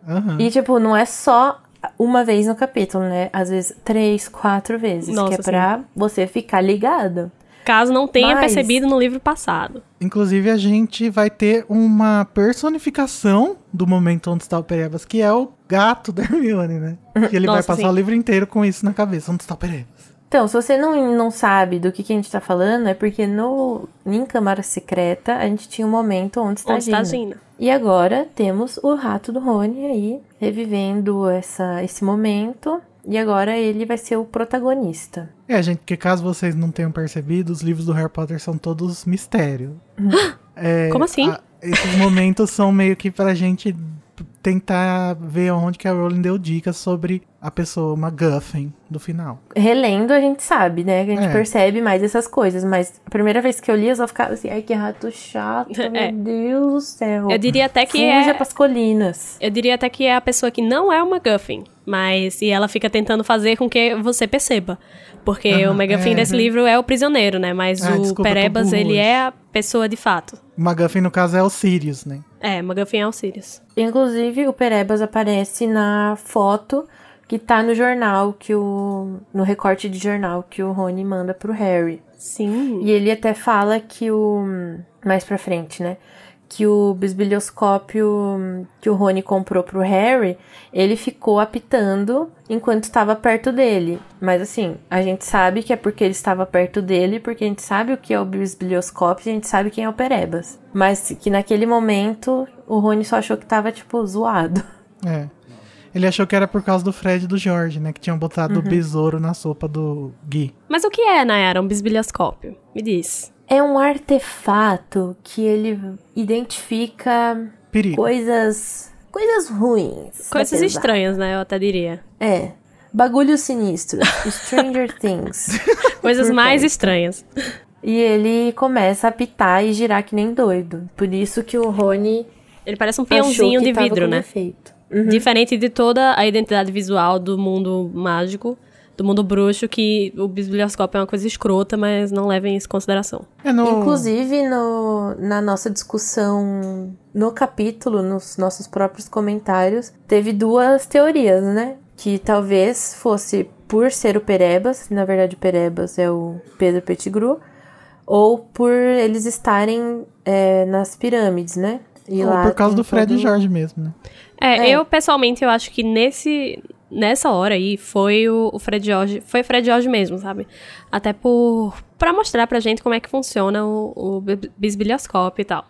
Aham. E, tipo, não é só uma vez no capítulo, né? Às vezes três, quatro vezes. Nossa, que é pra você ficar ligado. Caso não tenha Mas- percebido no livro passado. Inclusive, a gente vai ter uma personificação do momento onde está o Perebas, que é o gato da Hermione, né? Que ele vai Nossa, passar sim. o livro inteiro com isso na cabeça. Onde está o Perebas? Então, se você não, não sabe do que, que a gente tá falando, é porque no em Câmara Secreta a gente tinha um momento onde está Onde está a a. Gina? E agora temos o rato do Rony aí, revivendo essa, esse momento. E agora ele vai ser o protagonista. É, gente, porque caso vocês não tenham percebido, os livros do Harry Potter são todos mistério. É, Como assim? a- esses momentos são meio que pra gente tentar ver onde que a Rowling deu dicas sobre a pessoa, uma Guffin, do final. Relendo, a gente sabe, né? Que a gente É. percebe mais essas coisas. Mas a primeira vez que eu li, eu só ficava assim, ai, que rato chato, É. meu Deus do céu. Eu diria até que Fuja é. pras colinas. Eu diria até que é a pessoa que não é uma MacGuffin, mas e ela fica tentando fazer com que você perceba. Porque Aham, o MacGuffin é, desse uhum. livro é o prisioneiro, né? Mas Ah, o desculpa, Perebas, ele hoje. é a pessoa de fato. Uma Guffin, no caso, é o Sirius, né? É, MacGuffin é o Sirius. Inclusive, o Perebas aparece na foto que tá no jornal que o. no recorte de jornal que o Rony manda pro Harry. Sim. E ele até fala que o. Mais pra frente, né? Que o bisbilhoscópio que o Rony comprou pro Harry, ele ficou apitando enquanto estava perto dele. Mas assim, a gente sabe que é porque ele estava perto dele, porque a gente sabe o que é o bisbilhoscópio e a gente sabe quem é o Perebas. Mas que naquele momento o Rony só achou que tava, tipo, zoado. É. Ele achou que era por causa do Fred e do George, né? Que tinham botado Uhum. o besouro na sopa do Gui. Mas o que é, Nayara, um bisbilhoscópio? Me diz. É um artefato que ele identifica Perigo. coisas. coisas ruins. Coisas estranhas, né? Eu até diria. É. Bagulhos sinistros. Stranger Things. Coisas mais estranhas. E ele começa a pitar e girar que nem doido. Por isso que o Rony Ele parece um peãozinho de vidro, né? defeito. Diferente de toda a identidade visual do mundo mágico, do mundo bruxo, que o bisbilhoscópio é uma coisa escrota, mas não levem isso em consideração. É no... Inclusive, no, na nossa discussão no capítulo, nos nossos próprios comentários, teve duas teorias, né? Que talvez fosse por ser o Perebas, na verdade o Perebas é o Pedro Pettigrew, ou por eles estarem é, nas pirâmides, né? E Ou lá por causa do Fred todo- e Jorge mesmo, né? É, É. eu pessoalmente eu acho que nesse nessa hora aí foi o, o Fred Jorge, foi o Fred Jorge mesmo, sabe? Até por para mostrar pra gente como é que funciona o, o bi- bisbilhoscópio e tal.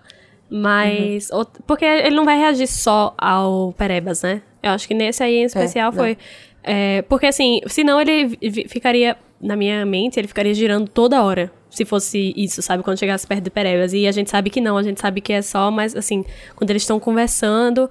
Mas Uhum. out- porque ele não vai reagir só ao Perebas, né? Eu acho que nesse aí em especial não. foi é, porque assim, senão ele ficaria na minha mente, ele ficaria girando toda hora. Se fosse isso, sabe? Quando chegasse perto de Perebas. E a gente sabe que não, a gente sabe que é só, mas assim, quando eles estão conversando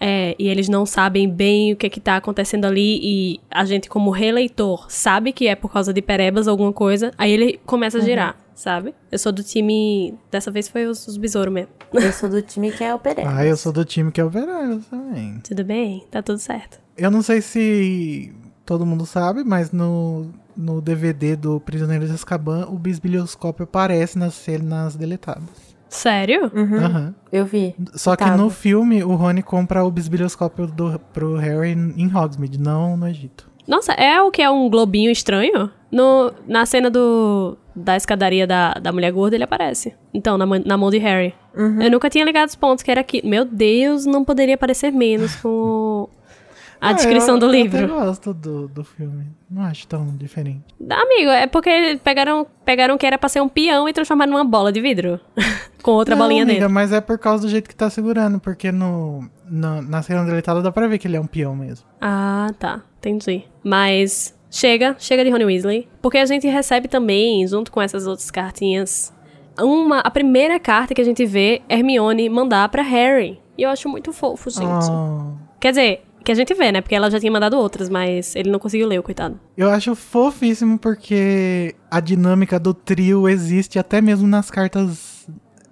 é, e eles não sabem bem o que, que tá acontecendo ali, e a gente, como releitor, sabe que é por causa de Perebas alguma coisa, aí ele começa a girar, sabe? Eu sou do time. Dessa vez foi os, os besouros mesmo. Eu sou do time que é o Perebas. Ah, eu sou do time que é o Verão também. Tudo bem? Tá tudo certo. Eu não sei se todo mundo sabe, mas no, no DVD do Prisioneiro de Azkaban, o bisbilhoscópio aparece nas cenas deletadas. Sério? Uhum, Aham. Eu vi. Só que Tava. no filme, o Rony compra o bisbilhoscópio do, pro Harry em Hogsmeade, não no Egito. Nossa, é o que é um globinho estranho? No, na cena do, da escadaria da, da mulher gorda, ele aparece. Então, na, mão- na mão de Harry. Eu nunca tinha ligado os pontos que era aqui. Meu Deus, não poderia parecer menos com a Ah, descrição eu, do Eu livro. até gosto do, do filme. Não acho tão diferente. Amigo, é porque pegaram, pegaram que era pra ser um peão e transformaram numa bola de vidro. com outra não, bolinha amiga, dentro. mas é por causa do jeito que tá segurando, porque no, no- na cena deletada dá pra ver que ele é um peão mesmo. Ah, tá. Entendi. Mas chega, chega de Rony Weasley. Porque a gente recebe também, junto com essas outras cartinhas, uma, a primeira carta que a gente vê Hermione mandar pra Harry. E eu acho muito fofo, gente. Ah, Quer dizer, que a gente vê, né? Porque ela já tinha mandado outras, mas ele não conseguiu ler, o coitado. eu acho fofíssimo porque a dinâmica do trio existe até mesmo nas cartas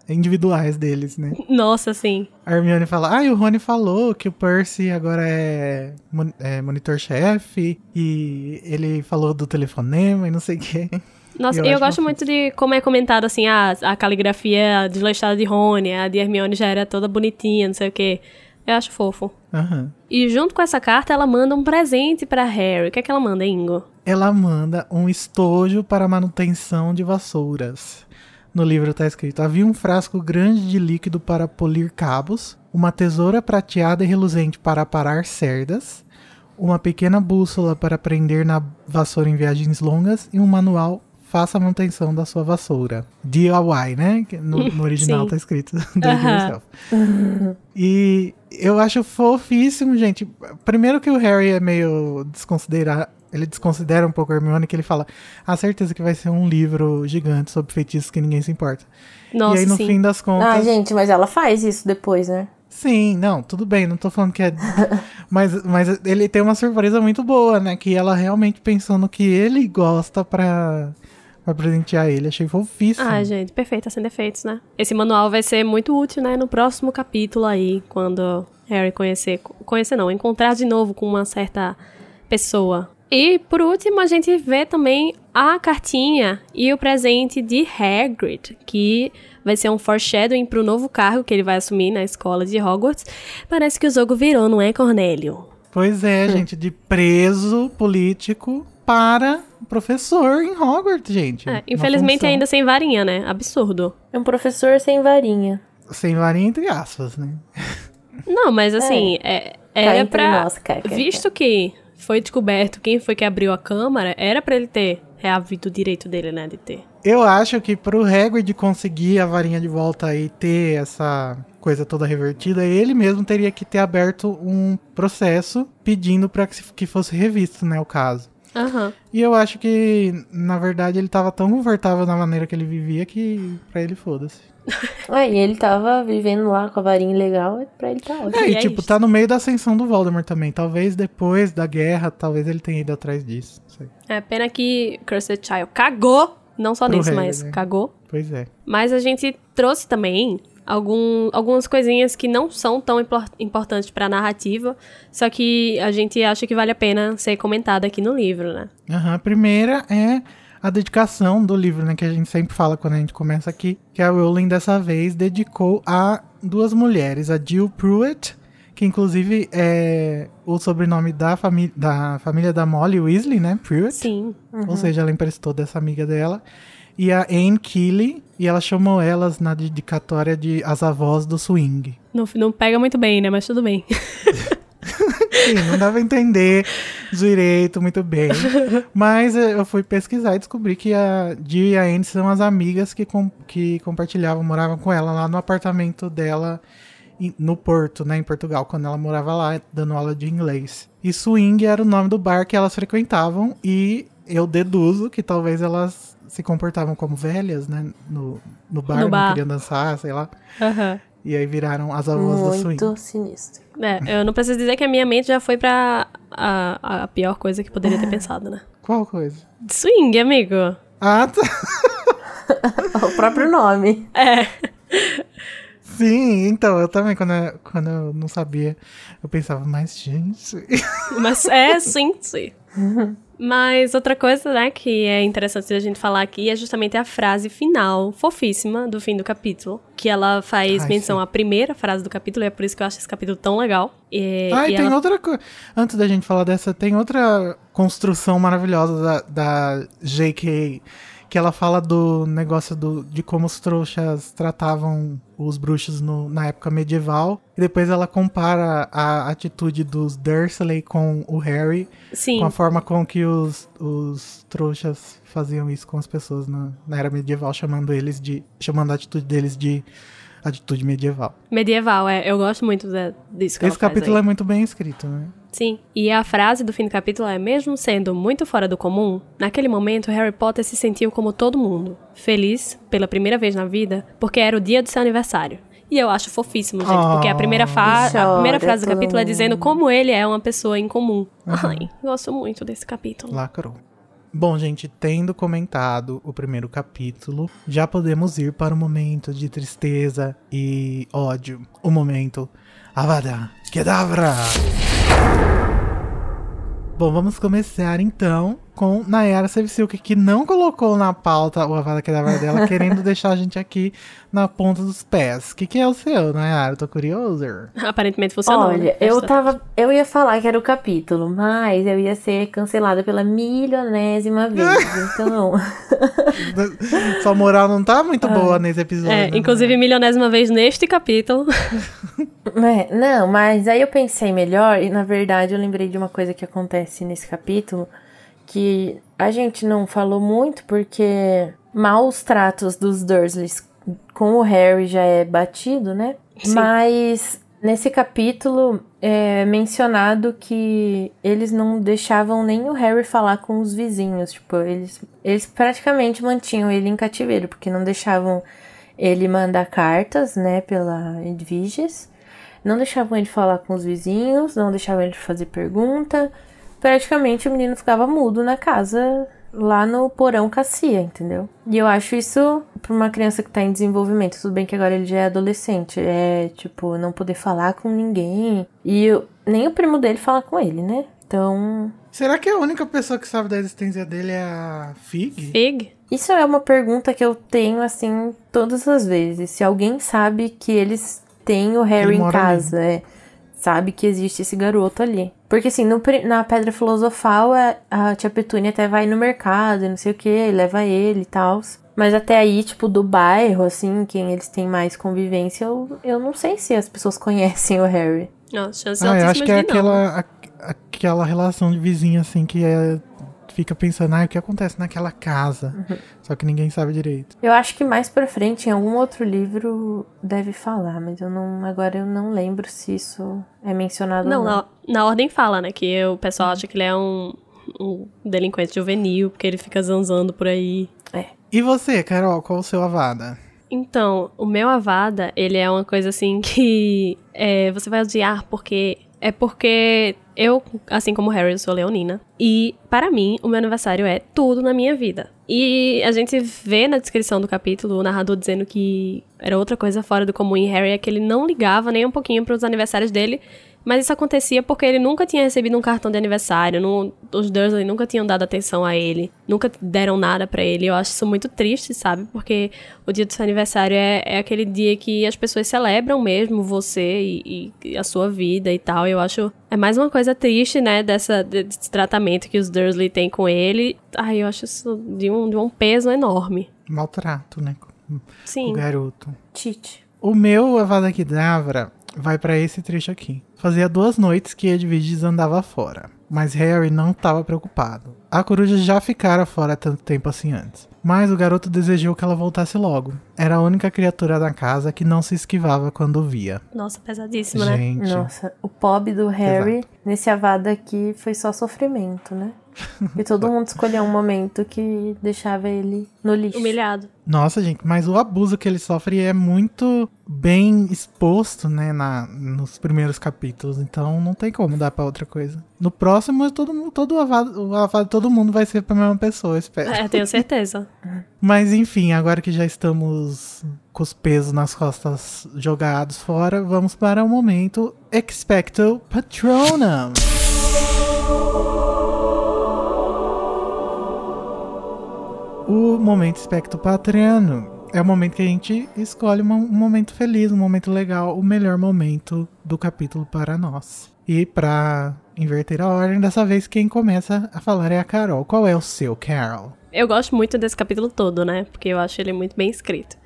individuais deles, né? Nossa, sim. A Hermione fala, ah, e o Rony falou que o Percy agora é, mon- é monitor-chefe, e ele falou do telefonema e não sei o quê. Nossa, Eu eu, gosto muito de como é comentado assim, ah, a caligrafia desleixada de Rony, a de Hermione já era toda bonitinha, não sei o quê. Eu acho fofo. Aham. E junto com essa carta, ela manda um presente pra Harry. O que é que ela manda, Ingo? Ela manda um estojo para manutenção de vassouras. No livro tá escrito: havia um frasco grande de líquido para polir cabos, uma tesoura prateada e reluzente para aparar cerdas, uma pequena bússola para prender na vassoura em viagens longas e um manual faça a manutenção da sua vassoura. DIY, né? No, no original tá escrito do yourself. E eu acho fofíssimo, gente. Primeiro que o Harry é meio desconsiderado. Ele desconsidera um pouco a Hermione, que ele fala, ah, certeza que vai ser um livro gigante sobre feitiços que ninguém se importa. Nossa, e aí, no sim. fim das contas. Ah, gente, mas ela faz isso depois, né? Sim, não, tudo bem, não tô falando que é. mas, mas ele tem uma surpresa muito boa, né? Que ela realmente pensou no que ele gosta pra, pra presentear ele. Achei fofíssimo. Ah, gente, perfeito, sem defeitos, né? Esse manual vai ser muito útil, né, no próximo capítulo aí, quando Harry conhecer, conhecer não, encontrar de novo com uma certa pessoa. E, por último, a gente vê também a cartinha e o presente de Hagrid, que vai ser um foreshadowing pro novo cargo que ele vai assumir na escola de Hogwarts. Parece que o jogo virou, não é, Cornélio? Pois é, gente, de preso político para professor em Hogwarts, gente. É, infelizmente ainda sem varinha, né? Absurdo. É um professor sem varinha. Sem varinha, entre aspas, né? Não, mas assim, é, Cá era pra. nós, Caca. Visto que foi descoberto quem foi que abriu a câmara, era pra ele ter reavido o direito dele, né? De ter. Eu acho que pro Hagrid conseguir a varinha de volta e ter essa coisa toda revertida, ele mesmo teria que ter aberto um processo pedindo para que fosse revisto, né, o caso. Aham. E eu acho que, na verdade, ele tava tão confortável na maneira que ele vivia que pra ele foda-se. Ah, e ele tava vivendo lá com a varinha legal, e pra ele tá ótimo. É, e E é tipo, isso. tá no meio da ascensão do Voldemort também. Talvez depois da guerra, talvez ele tenha ido atrás disso. Não sei. É pena que Cursed Child cagou. Não só Pro nisso, mas né? cagou. Pois é. Mas a gente trouxe também algum, algumas coisinhas que não são tão impor- importantes pra narrativa, só que a gente acha que vale a pena ser comentada aqui no livro, né? Aham, A primeira é a dedicação do livro, né? Que a gente sempre fala quando a gente começa aqui. Que a Rowling, dessa vez, dedicou a duas mulheres. A Jill Pruitt, que inclusive é o sobrenome da, famí da família da Molly Weasley, né? Pruitt. Sim. Ou seja, ela emprestou dessa amiga dela. E a Anne Keeley, e ela chamou elas na dedicatória de As Avós do Swing. Não, não pega muito bem, né? Mas tudo bem. Sim, não dava a entender direito, muito bem. Mas eh, eu fui pesquisar e descobri que a Jill e a Anne são as amigas que, com- que compartilhavam, moravam com ela lá no apartamento dela no Porto, né, em Portugal, quando ela morava lá dando aula de inglês. E Swing era o nome do bar que elas frequentavam e eu deduzo que talvez elas se comportavam como velhas, né, no, no bar, No não bar. queriam dançar, sei lá. Aham. E aí viraram as avós do Swing. Muito sinistro. É, eu não preciso dizer que a minha mente já foi pra a, a pior coisa que poderia ter pensado, né? Qual coisa? Swing, amigo. Ah, tá. o próprio nome. É. Sim, então, eu também, quando eu, quando eu não sabia, eu pensava, mas gente. Mas é, sim, sim. Mas outra coisa, né, que é interessante a gente falar aqui é justamente a frase final, fofíssima, do fim do capítulo. Que ela faz Ai, menção sim. à primeira frase do capítulo, e é por isso que eu acho esse capítulo tão legal. E, Ah, e tem ela- outra coisa. Antes da gente falar dessa, tem outra construção maravilhosa da, da J.K. Que ela fala do negócio do, de como os trouxas tratavam os bruxos no- na época medieval. E depois ela compara a atitude dos Dursley com o Harry. Sim, Com a forma com que os, os trouxas faziam isso com as pessoas na, na era medieval, chamando eles de. chamando a atitude deles de atitude medieval. medieval, é. Eu gosto muito da- disso que Esse capítulo é muito bem escrito, né? Sim, e a frase do fim do capítulo é: mesmo sendo muito fora do comum, naquele momento Harry Potter se sentiu como todo mundo, feliz pela primeira vez na vida, porque era o dia do seu aniversário. E eu acho fofíssimo, gente, porque a primeira, fa- a Chora primeira frase do capítulo é mundo. dizendo como ele é uma pessoa incomum. Ai, gosto muito desse capítulo. Lacrou. Bom, gente, tendo comentado o primeiro capítulo, já podemos ir para o momento de tristeza e ódio. O momento Avada Kedavra! Bom, vamos começar então com Nayara Sevcilk, que não colocou na pauta o Avada Kedavra dela, querendo deixar a gente aqui na ponta dos pés. O que, que é o seu, Nayara? Eu tô curioso. Aparentemente funcionou. Olha, né? eu tava. Eu ia falar que era o capítulo, mas eu ia ser cancelada pela milionésima vez. Então. Sua moral não tá muito boa nesse episódio. É, né, inclusive milionésima vez neste capítulo. É, não, mas aí eu pensei melhor e na verdade eu lembrei de uma coisa que acontece nesse capítulo que a gente não falou muito porque maus tratos dos Dursleys com o Harry já é batido, né? Sim. Mas nesse capítulo é mencionado que eles não deixavam nem o Harry falar com os vizinhos, tipo, eles, eles praticamente mantinham ele em cativeiro, porque não deixavam ele mandar cartas, né, pela Edviges, não deixavam ele falar com os vizinhos, não deixavam ele fazer pergunta. Praticamente o menino ficava mudo na casa, lá no porão Cassia, entendeu? E eu acho isso pra uma criança que tá em desenvolvimento. Tudo bem que agora ele já é adolescente, é tipo, não poder falar com ninguém. E eu- nem o primo dele fala com ele, né? Então, Será que a única pessoa que sabe da existência dele é a Fig? Fig? Isso é uma pergunta que eu tenho, assim, todas as vezes. Se alguém sabe que eles têm o Harry Ele em casa, é, sabe que existe esse garoto ali. Porque, assim, no na Pedra Filosofal, a, a tia Petúnia até vai no mercado, e não sei o que, leva ele e tal. Mas até aí, tipo, do bairro, assim, quem eles têm mais convivência, eu, eu não sei se as pessoas conhecem o Harry. Não, Ah, eu acho que é aquela, a- aquela relação de vizinha, assim, que é, fica pensando, ah, o que acontece naquela casa? Uhum. Só que ninguém sabe direito. Eu acho que mais pra frente, em algum outro livro, deve falar, mas eu não. Agora eu não lembro se isso é mencionado Não, ou não. na, na ordem fala, né? Que o pessoal acha que ele é um, um delinquente juvenil, porque ele fica zanzando por aí. E você, Carol, qual o seu avada? Então, o meu Avada, ele é uma coisa assim que é, você vai odiar porque. É porque Eu, assim como Harry, sou leonina. E, para mim, o meu aniversário é tudo na minha vida. E a gente vê na descrição do capítulo o narrador dizendo que era outra coisa fora do comum em Harry, é que ele não ligava nem um pouquinho para os aniversários dele. Mas isso acontecia porque ele nunca tinha recebido um cartão de aniversário, não, os Dursley nunca tinham dado atenção a ele, nunca deram nada para ele. Eu acho isso muito triste, sabe? Porque o dia do seu aniversário é, é aquele dia que as pessoas celebram mesmo você e, e, a sua vida e tal. Eu acho. É mais uma coisa triste, né? Dessa, desse tratamento que os Dursley têm com ele. Ai, eu acho isso de um, de um peso enorme. Maltrato, né? Sim. O garoto. Tite. O meu Avada Kedavra vai para esse trecho aqui. Fazia duas noites que Edwiges andava fora, mas Harry não estava preocupado. A coruja já ficara fora tanto tempo assim antes, mas o garoto desejou que ela voltasse logo. Era a única criatura da casa que não se esquivava quando via. Nossa, pesadíssimo, né? Gente, Nossa, o pobre do Harry nesse avada aqui foi só sofrimento, né? E todo mundo escolheu um momento que deixava ele no lixo. Humilhado. Nossa, gente, mas o abuso que ele sofre é muito bem exposto, né, na, nos primeiros capítulos. Então não tem como dar pra outra coisa. No próximo, todo, mundo- todo o avado, o avado, todo mundo vai ser pra mesma pessoa, espero. É, tenho certeza. Mas enfim, agora que já estamos com os pesos nas costas jogados fora, vamos para o momento Expecto Patronum. O momento Expecto Patronum é o momento que a gente escolhe um momento feliz, um momento legal, o melhor momento do capítulo para nós. E para inverter a ordem, dessa vez quem começa a falar é a Carol. Qual é o seu, Carol? Eu gosto muito desse capítulo todo, né? Porque eu acho ele muito bem escrito.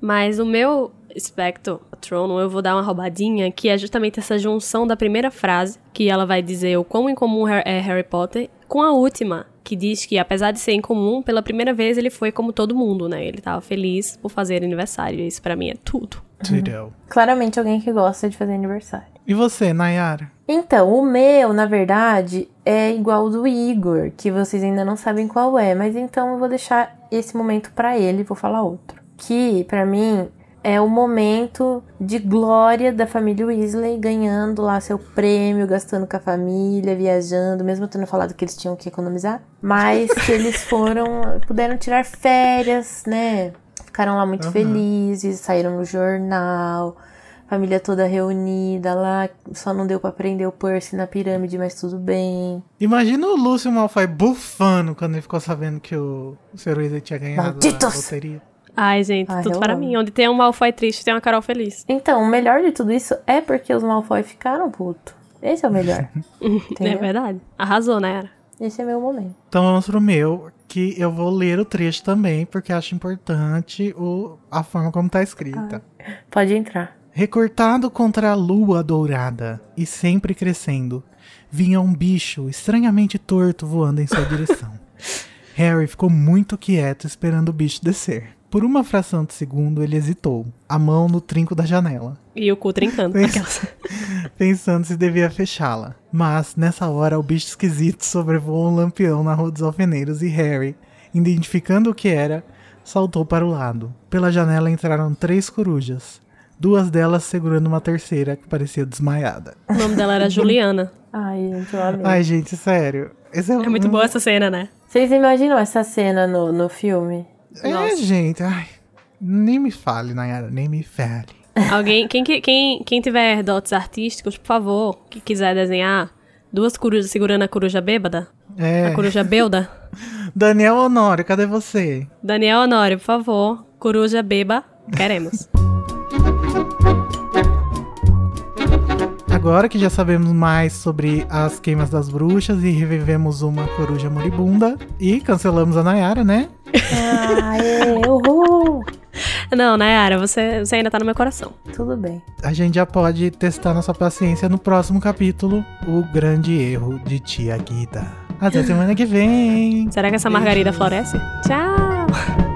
Mas o meu Spectre Patronum, eu vou dar uma roubadinha, que é justamente essa junção da primeira frase, que ela vai dizer o quão incomum é Harry Potter, com a última, que diz que apesar de ser incomum, pela primeira vez ele foi como todo mundo, né? Ele tava feliz por fazer aniversário. Isso pra mim é tudo. Tirel. Claramente alguém que gosta de fazer aniversário. E você, Nayara? Então, o meu, na verdade, é igual ao do Igor, que vocês ainda não sabem qual é, mas então eu vou deixar esse momento pra ele e vou falar outro. Que, pra mim, é o momento de glória da família Weasley ganhando lá seu prêmio, gastando com a família, viajando, mesmo tendo falado que eles tinham que economizar, mas que eles foram, puderam tirar férias, né? Ficaram lá muito Aham. felizes, saíram no jornal, família toda reunida lá, só não deu pra prender o Percy na pirâmide, mas tudo bem. Imagina o Lúcio Malfoy bufando quando ele ficou sabendo que o, Sr. Weasley tinha ganhado a Malditos! loteria. Ai, gente, Ai, tudo para amo. mim. Onde tem um Malfoy triste, tem uma Carol feliz. Então, o melhor de tudo isso é porque os Malfoy ficaram puto. Esse é o melhor. É verdade. Arrasou, né, Era? Esse é meu momento. Então vamos pro meu, que eu vou ler o trecho também, porque acho importante o, a forma como tá escrita. Pode entrar. Recortado contra a lua dourada e sempre crescendo, vinha um bicho estranhamente torto voando em sua direção. Harry ficou muito quieto esperando o bicho descer. Por uma fração de segundo, ele hesitou, a mão no trinco da janela, E o cu trincando. Aquelas. pensando se devia fechá-la. Mas, nessa hora, o bicho esquisito sobrevoou um lampião na Rua dos Alfeneiros e Harry, identificando o que era, saltou para o lado. Pela janela entraram três corujas, duas delas segurando uma terceira que parecia desmaiada. O nome dela era Juliana. Ai, gente, eu amei. Ai, gente, sério. Esse É muito boa essa cena, né? Vocês imaginam essa cena no, no filme? É, Nossa. gente, ai. Nem me fale, Nayara, nem me fale. Alguém, quem, que- quem, quem tiver dotes artísticos, por favor, que quiser desenhar duas corujas segurando a coruja bêbada, É, a coruja belda, Daniel Honório, cadê você? Daniel Honório, por favor, coruja beba, queremos. Agora que já sabemos mais sobre as queimas das bruxas e revivemos uma coruja moribunda e cancelamos a Nayara, né? Aê, uhul! Não, Nayara, você, você ainda tá no meu coração. Tudo bem. A gente já pode testar nossa paciência no próximo capítulo, O Grande Erro de Tia Guida. Até semana que vem. Será que essa margarida Beijos. floresce? Tchau!